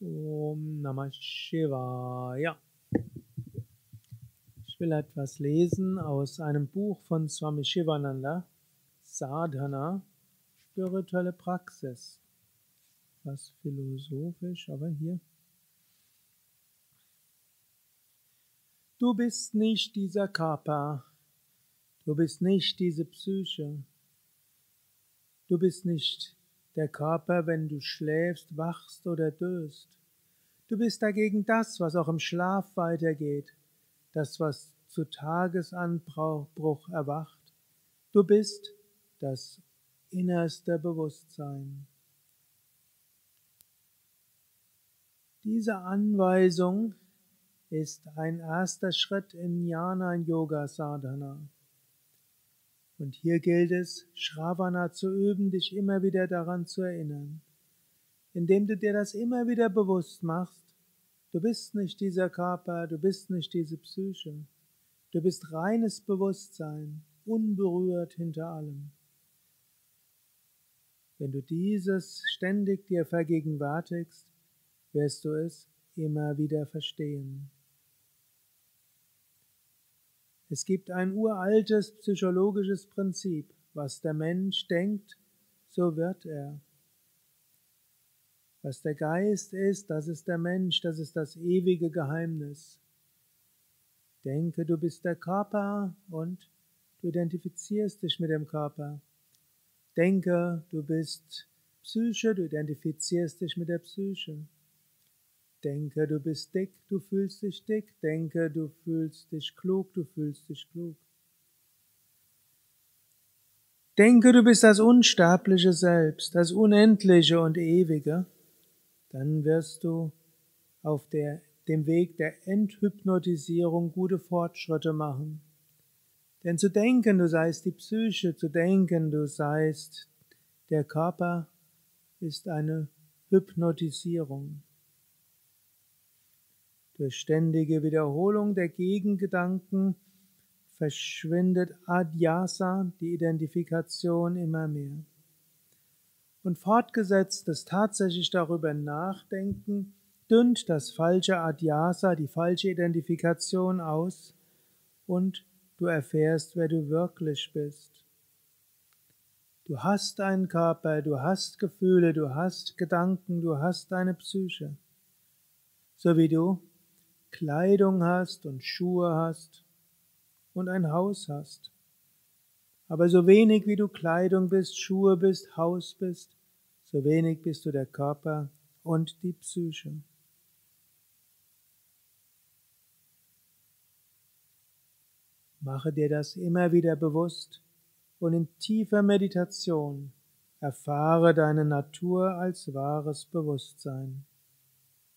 Om Namah Shivaya. Ich will etwas lesen aus einem Buch von Swami Shivananda, Sadhana, spirituelle Praxis. Was philosophisch, aber hier. Du bist nicht dieser Körper, du bist nicht diese Psyche, du bist nicht der Körper, wenn du schläfst, wachst oder döst. Du bist dagegen das, was auch im Schlaf weitergeht, das, was zu Tagesanbruch erwacht. Du bist das innerste Bewusstsein. Diese Anweisung ist ein erster Schritt in Jnana Yoga Sadhana. Und hier gilt es, Shravana zu üben, dich immer wieder daran zu erinnern. Indem du dir das immer wieder bewusst machst, du bist nicht dieser Körper, du bist nicht diese Psyche, du bist reines Bewusstsein, unberührt hinter allem. Wenn du dieses ständig dir vergegenwärtigst, wirst du es immer wieder verstehen. Es gibt ein uraltes psychologisches Prinzip. Was der Mensch denkt, so wird er. Was der Geist ist, das ist der Mensch, das ist das ewige Geheimnis. Denke, du bist der Körper und du identifizierst dich mit dem Körper. Denke, du bist Psyche, du identifizierst dich mit der Psyche. Denke, du bist dick, du fühlst dich dick. Denke, du fühlst dich klug, du fühlst dich klug. Denke, du bist das unsterbliche Selbst, das unendliche und ewige. Dann wirst du auf der, dem Weg der Enthypnotisierung gute Fortschritte machen. Denn zu denken, du seist die Psyche, zu denken, du seist der Körper, ist eine Hypnotisierung. Durch ständige Wiederholung der Gegengedanken verschwindet Adhyasa, die Identifikation, immer mehr. Und fortgesetzt das tatsächlich darüber nachdenken, dünnt das falsche Adhyasa, die falsche Identifikation aus und du erfährst, wer du wirklich bist. Du hast einen Körper, du hast Gefühle, du hast Gedanken, du hast eine Psyche. So wie du Kleidung hast und Schuhe hast und ein Haus hast. Aber so wenig wie du Kleidung bist, Schuhe bist, Haus bist, so wenig bist du der Körper und die Psyche. Mache dir das immer wieder bewusst und in tiefer Meditation erfahre deine Natur als wahres Bewusstsein.